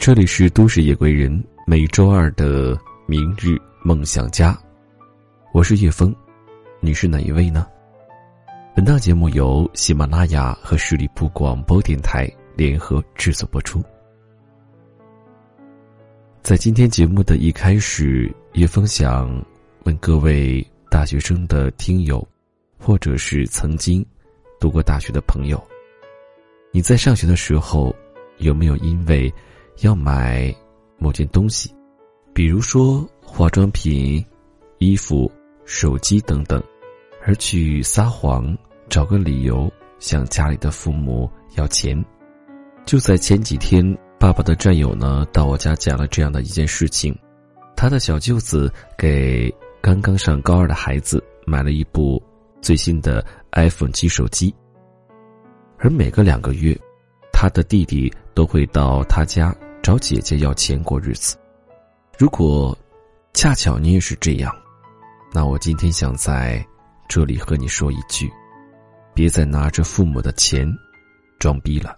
这里是都市夜归人，每周二的明日梦想家，我是叶枫，你是哪一位呢？本档节目由喜马拉雅和十里铺广播电台联合制作播出。在今天节目的一开始，叶枫想问各位大学生的听友，或者是曾经读过大学的朋友，你在上学的时候有没有因为要买某件东西，比如说化妆品、衣服、手机等等，而去撒谎，找个理由向家里的父母要钱？就在前几天。爸爸的战友呢，到我家讲了这样的一件事情：他的小舅子给刚刚上高二的孩子买了一部最新的 iPhone 七手机，而每隔两个月，他的弟弟都会到他家找姐姐要钱过日子。如果恰巧你也是这样，那我今天想在这里和你说一句：别再拿着父母的钱装逼了。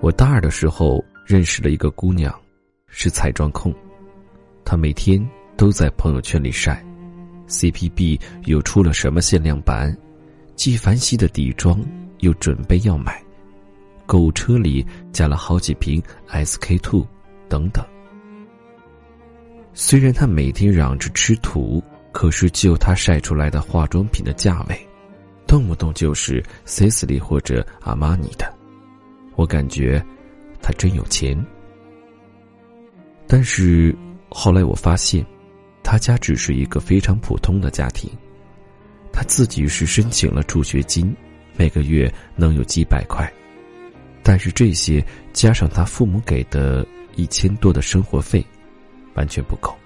我大二的时候认识了一个姑娘，是彩妆控。她每天都在朋友圈里晒，CPB 又出了什么限量版，纪梵希的底妆又准备要买，购物车里加了好几瓶 SK two 等等。虽然她每天嚷着吃土，可是就她晒出来的化妆品的价位，动不动就是 Sisley 或者阿玛尼的。我感觉，他真有钱。但是后来我发现，他家只是一个非常普通的家庭。他自己是申请了助学金，每个月能有几百块，但是这些加上他父母给的一千多的生活费，完全不够。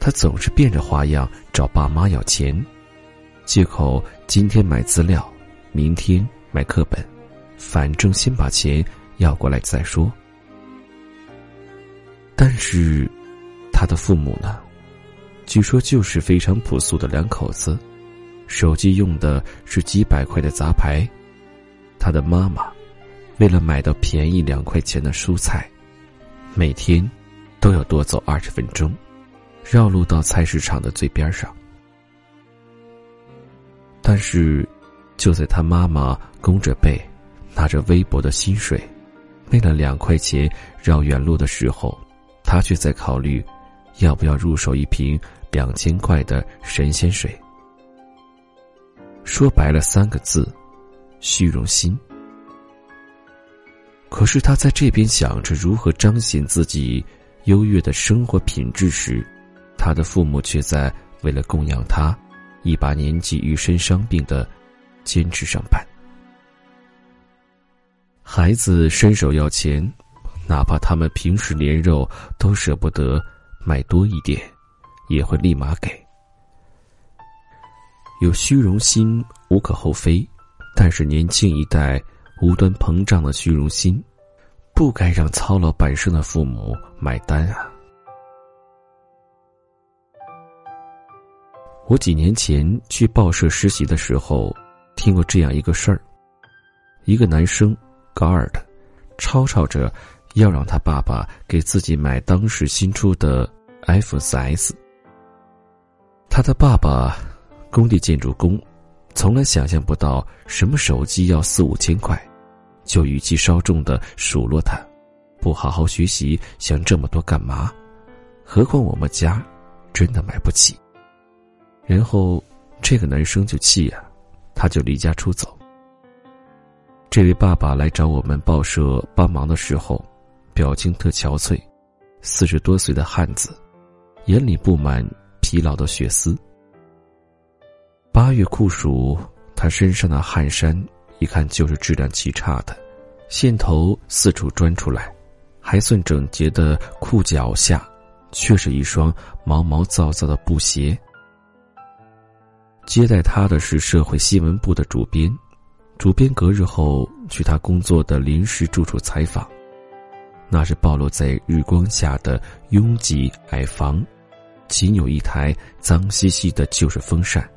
他总是变着花样找爸妈要钱，借口今天买资料，明天买课本。反正先把钱要过来再说。但是，他的父母呢？据说就是非常朴素的两口子，手机用的是几百块的杂牌。他的妈妈，为了买到便宜两块钱的蔬菜，每天都要多走二十分钟，绕路到菜市场的最边上。但是，就在他妈妈弓着背。拿着微薄的薪水，为了两块钱绕远路的时候，他却在考虑，要不要入手一瓶两千块的神仙水。说白了三个字：虚荣心。可是他在这边想着如何彰显自己优越的生活品质时，他的父母却在为了供养他，一把年纪与身伤病的坚持上班。孩子伸手要钱，哪怕他们平时连肉都舍不得买多一点，也会立马给。有虚荣心无可厚非，但是年轻一代无端膨胀的虚荣心，不该让操劳半生的父母买单啊！我几年前去报社实习的时候，听过这样一个事儿：一个男生。高二的，吵吵着要让他爸爸给自己买当时新出的 iPhone 4S。他的爸爸，工地建筑工，从来想象不到什么手机要四五千块，就语气稍重的数落他，不好好学习，想这么多干嘛？何况我们家真的买不起。然后这个男生就气呀，他就离家出走。这位爸爸来找我们报社帮忙的时候，表情特憔悴，四十多岁的汉子，眼里布满疲劳的血丝。八月酷暑，他身上的汗衫一看就是质量极差的，线头四处钻出来，还算整洁的裤脚下，却是一双毛毛躁躁的布鞋。接待他的是社会新闻部的主编。主编隔日后去他工作的临时住处采访，那是暴露在日光下的拥挤矮房，仅有一台脏兮兮的旧式风扇，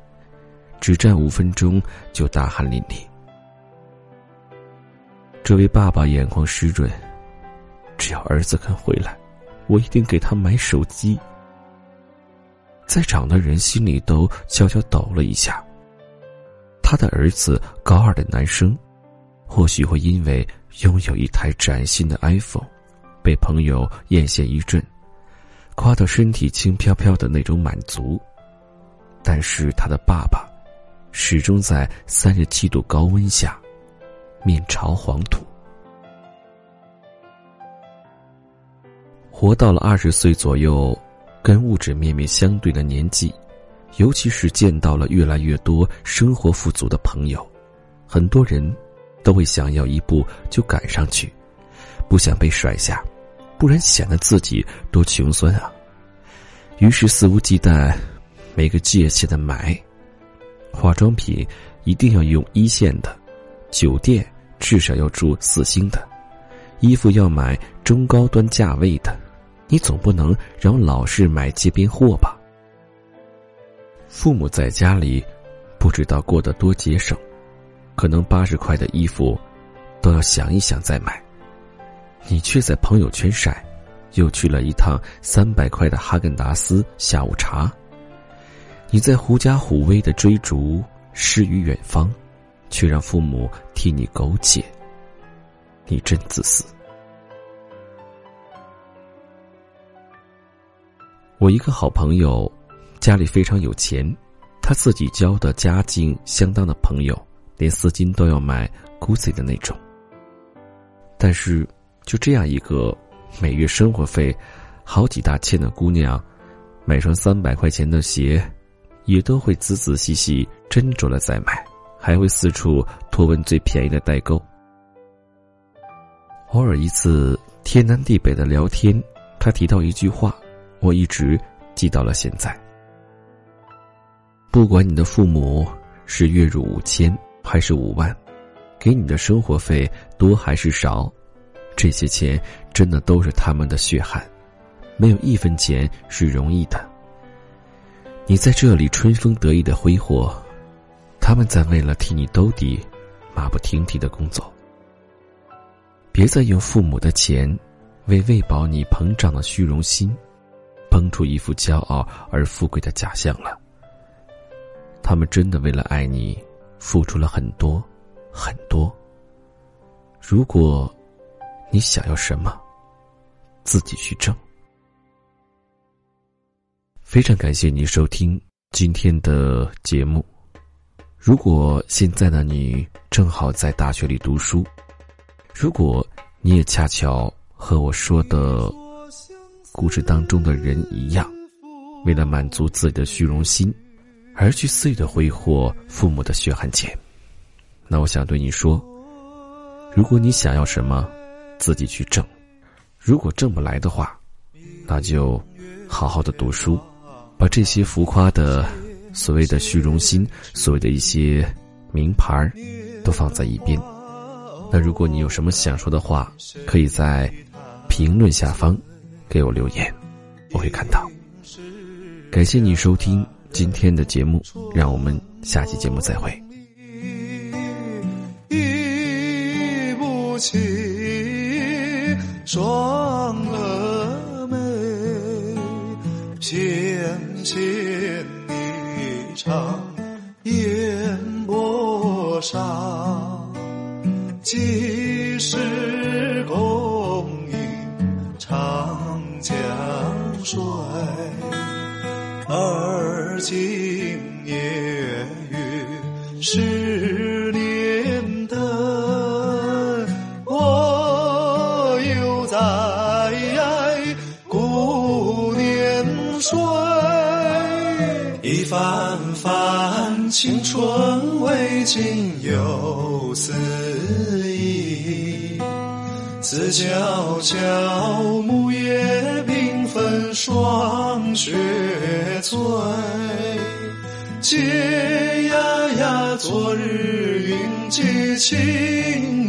只站五分钟就大汗淋漓。这位爸爸眼眶湿润，只要儿子肯回来，我一定给他买手机。在场的人心里都悄悄抖了一下。他的儿子高二的男生，或许会因为拥有一台崭新的 iPhone，被朋友艳羡一阵，夸到身体轻飘飘的那种满足。但是他的爸爸，始终在三十七度高温下，面朝黄土。活到了二十岁左右，跟物质面面相对的年纪，尤其是见到了越来越多生活富足的朋友，很多人都会想要一步就赶上去，不想被甩下，不然显得自己多穷酸啊。于是肆无忌惮。每个界限的买，化妆品一定要用一线的，酒店至少要住四星的，衣服要买中高端价位的，你总不能让老是买街边货吧？父母在家里不知道过得多节省，可能八十块的衣服都要想一想再买，你却在朋友圈晒，又去了一趟三百块的哈根达斯下午茶。你在狐假虎威的追逐诗与远方，却让父母替你苟且。你真自私。我一个好朋友，家里非常有钱，他自己交的家境相当的朋友，连丝巾都要买 GUCCI 的那种。但是，就这样一个每月生活费好几大千的姑娘，买双三百块钱的鞋。也都会仔仔细细斟酌了再买，还会四处托问最便宜的代购。偶尔一次天南地北的聊天，他提到一句话，我一直记到了现在。不管你的父母是月入五千还是五万，给你的生活费多还是少，这些钱真的都是他们的血汗，没有一分钱是容易的。你在这里春风得意的挥霍，他们在为了替你兜底，马不停蹄的工作。别再用父母的钱，为喂饱你膨胀的虚荣心，崩出一副骄傲而富贵的假象了。他们真的为了爱你，付出了很多，很多。如果，你想要什么，自己去挣。非常感谢你收听今天的节目。如果现在的你正好在大学里读书，如果你也恰巧和我说的故事当中的人一样，为了满足自己的虚荣心而去肆意的挥霍父母的血汗钱，那我想对你说：如果你想要什么，自己去挣；如果挣不来的话，那就好好的读书。把这些浮夸的所谓的虚荣心，所谓的一些名牌，都放在一边。那如果你有什么想说的话，可以在评论下方给我留言，我会看到。感谢你收听今天的节目，让我们下期节目再会。不起双蛾眉，纤纤一场烟波上，几时共饮长江水？而今夜雨一番番青春未尽又思忆，自悄悄木叶缤纷霜雪催，嗟呀呀昨日云髻青